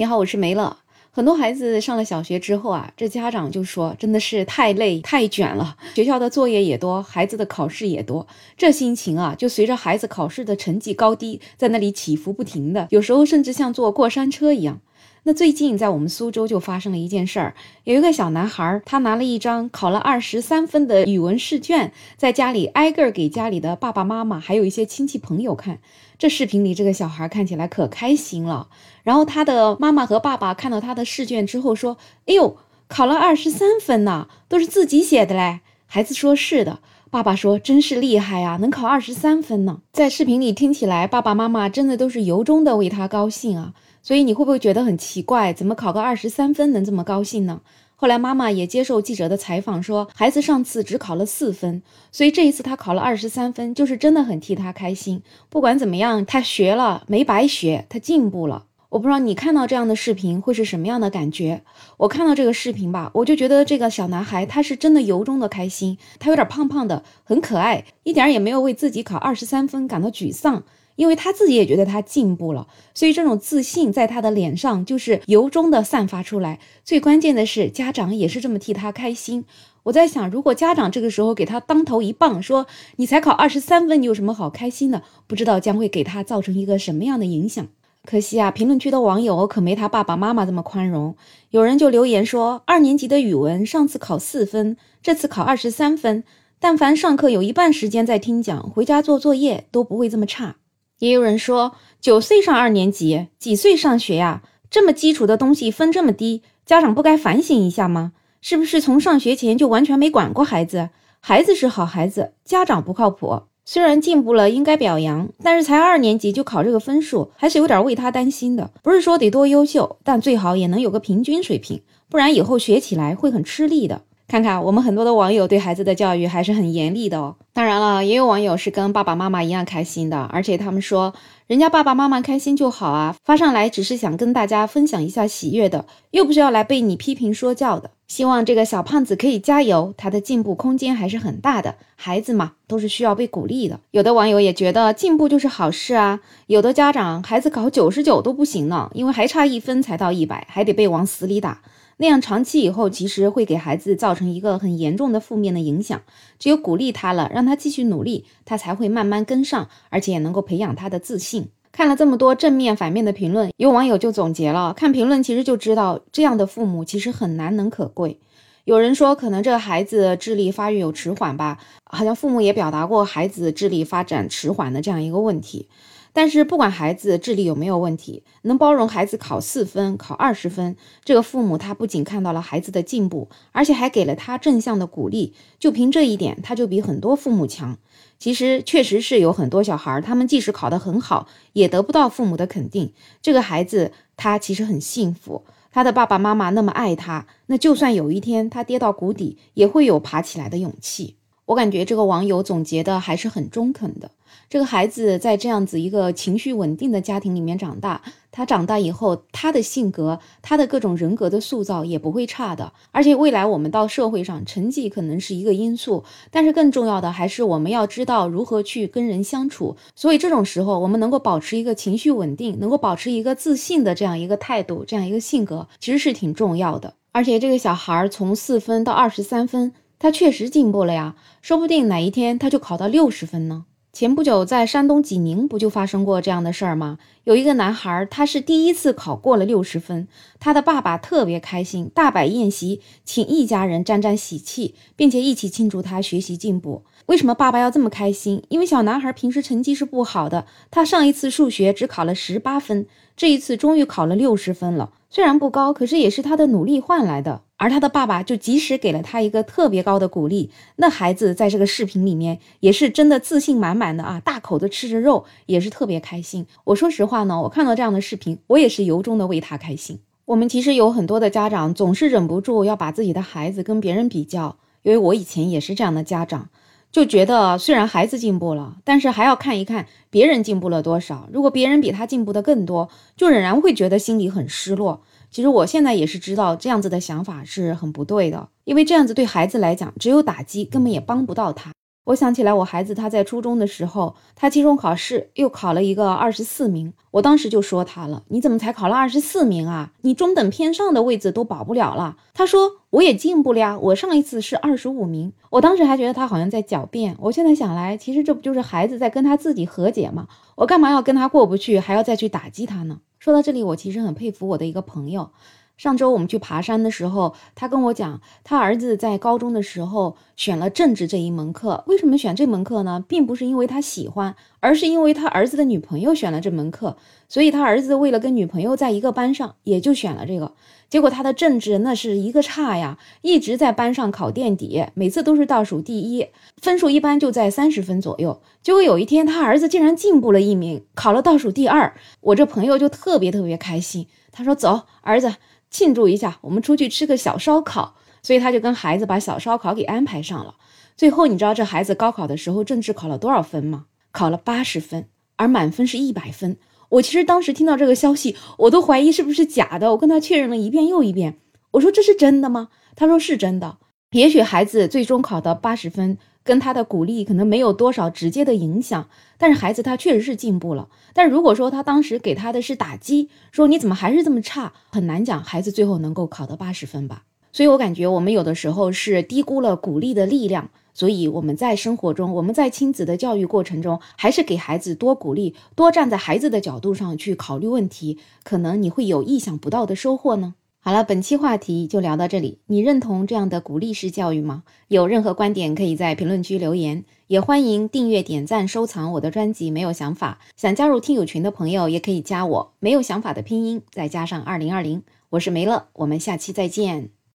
你好，我是梅乐。很多孩子上了小学之后啊，这家长就说真的是太累太卷了，学校的作业也多，孩子的考试也多，这心情啊，就随着孩子考试的成绩高低在那里起伏不停的，有时候甚至像坐过山车一样。那最近在我们苏州就发生了一件事儿，有一个小男孩，他拿了一张考了二十三分的语文试卷，在家里挨个给家里的爸爸妈妈还有一些亲戚朋友看。这视频里这个小孩看起来可开心了。然后他的妈妈和爸爸看到他的试卷之后说：“哎呦，考了二十三分呢，都是自己写的嘞。”孩子说：“是的。”爸爸说：“真是厉害呀，能考二十三分呢。”在视频里听起来，爸爸妈妈真的都是由衷的为他高兴啊。所以你会不会觉得很奇怪？怎么考个二十三分能这么高兴呢？后来妈妈也接受记者的采访说，孩子上次只考了四分，所以这一次他考了二十三分，就是真的很替他开心。不管怎么样，他学了没白学，他进步了。我不知道你看到这样的视频会是什么样的感觉？我看到这个视频吧，我就觉得这个小男孩他是真的由衷的开心，他有点胖胖的，很可爱，一点也没有为自己考二十三分感到沮丧。因为他自己也觉得他进步了，所以这种自信在他的脸上就是由衷的散发出来。最关键的是，家长也是这么替他开心。我在想，如果家长这个时候给他当头一棒，说你才考二十三分，你有什么好开心的？不知道将会给他造成一个什么样的影响。可惜啊，评论区的网友可没他爸爸妈妈这么宽容。有人就留言说，二年级的语文上次考四分，这次考二十三分，但凡上课有一半时间在听讲，回家做作业都不会这么差。也有人说，九岁上二年级，几岁上学呀？这么基础的东西分这么低，家长不该反省一下吗？是不是从上学前就完全没管过孩子？孩子是好孩子，家长不靠谱。虽然进步了应该表扬，但是才二年级就考这个分数，还是有点为他担心的。不是说得多优秀，但最好也能有个平均水平，不然以后学起来会很吃力的。看看我们很多的网友对孩子的教育还是很严厉的哦。当然了，也有网友是跟爸爸妈妈一样开心的，而且他们说人家爸爸妈妈开心就好啊，发上来只是想跟大家分享一下喜悦的，又不是要来被你批评说教的。希望这个小胖子可以加油，他的进步空间还是很大的。孩子嘛，都是需要被鼓励的。有的网友也觉得进步就是好事啊，有的家长孩子考九十九都不行呢，因为还差一分才到一百，还得被往死里打。那样长期以后，其实会给孩子造成一个很严重的负面的影响。只有鼓励他了，让他继续努力，他才会慢慢跟上，而且也能够培养他的自信。看了这么多正面、反面的评论，有网友就总结了：看评论其实就知道，这样的父母其实很难能可贵。有人说，可能这孩子智力发育有迟缓吧，好像父母也表达过孩子智力发展迟缓的这样一个问题。但是不管孩子智力有没有问题，能包容孩子考四分、考二十分，这个父母他不仅看到了孩子的进步，而且还给了他正向的鼓励。就凭这一点，他就比很多父母强。其实确实是有很多小孩，他们即使考得很好，也得不到父母的肯定。这个孩子他其实很幸福，他的爸爸妈妈那么爱他，那就算有一天他跌到谷底，也会有爬起来的勇气。我感觉这个网友总结的还是很中肯的。这个孩子在这样子一个情绪稳定的家庭里面长大，他长大以后，他的性格，他的各种人格的塑造也不会差的。而且未来我们到社会上，成绩可能是一个因素，但是更重要的还是我们要知道如何去跟人相处。所以这种时候，我们能够保持一个情绪稳定，能够保持一个自信的这样一个态度，这样一个性格，其实是挺重要的。而且这个小孩从四分到二十三分，他确实进步了呀，说不定哪一天他就考到六十分呢。前不久，在山东济宁不就发生过这样的事儿吗？有一个男孩，他是第一次考过了六十分，他的爸爸特别开心，大摆宴席，请一家人沾沾喜气，并且一起庆祝他学习进步。为什么爸爸要这么开心？因为小男孩平时成绩是不好的，他上一次数学只考了十八分，这一次终于考了六十分了。虽然不高，可是也是他的努力换来的。而他的爸爸就及时给了他一个特别高的鼓励，那孩子在这个视频里面也是真的自信满满的啊，大口的吃着肉，也是特别开心。我说实话话呢，我看到这样的视频，我也是由衷的为他开心。我们其实有很多的家长总是忍不住要把自己的孩子跟别人比较，因为我以前也是这样的家长，就觉得虽然孩子进步了，但是还要看一看别人进步了多少。如果别人比他进步的更多，就仍然会觉得心里很失落。其实我现在也是知道这样子的想法是很不对的，因为这样子对孩子来讲只有打击，根本也帮不到他。我想起来，我孩子他在初中的时候，他期中考试又考了一个二十四名。我当时就说他了：“你怎么才考了二十四名啊？你中等偏上的位置都保不了了。”他说：“我也进步了呀，我上一次是二十五名。”我当时还觉得他好像在狡辩。我现在想来，其实这不就是孩子在跟他自己和解吗？我干嘛要跟他过不去，还要再去打击他呢？说到这里，我其实很佩服我的一个朋友。上周我们去爬山的时候，他跟我讲，他儿子在高中的时候选了政治这一门课。为什么选这门课呢？并不是因为他喜欢，而是因为他儿子的女朋友选了这门课，所以他儿子为了跟女朋友在一个班上，也就选了这个。结果他的政治那是一个差呀，一直在班上考垫底，每次都是倒数第一，分数一般就在三十分左右。结果有一天，他儿子竟然进步了一名，考了倒数第二。我这朋友就特别特别开心，他说：“走，儿子。”庆祝一下，我们出去吃个小烧烤，所以他就跟孩子把小烧烤给安排上了。最后，你知道这孩子高考的时候政治考了多少分吗？考了八十分，而满分是一百分。我其实当时听到这个消息，我都怀疑是不是假的。我跟他确认了一遍又一遍，我说这是真的吗？他说是真的。也许孩子最终考到八十分。跟他的鼓励可能没有多少直接的影响，但是孩子他确实是进步了。但如果说他当时给他的是打击，说你怎么还是这么差，很难讲孩子最后能够考到八十分吧。所以我感觉我们有的时候是低估了鼓励的力量。所以我们在生活中，我们在亲子的教育过程中，还是给孩子多鼓励，多站在孩子的角度上去考虑问题，可能你会有意想不到的收获呢。好了，本期话题就聊到这里。你认同这样的鼓励式教育吗？有任何观点可以在评论区留言，也欢迎订阅、点赞、收藏我的专辑。没有想法，想加入听友群的朋友也可以加我。没有想法的拼音再加上二零二零，我是梅乐，我们下期再见。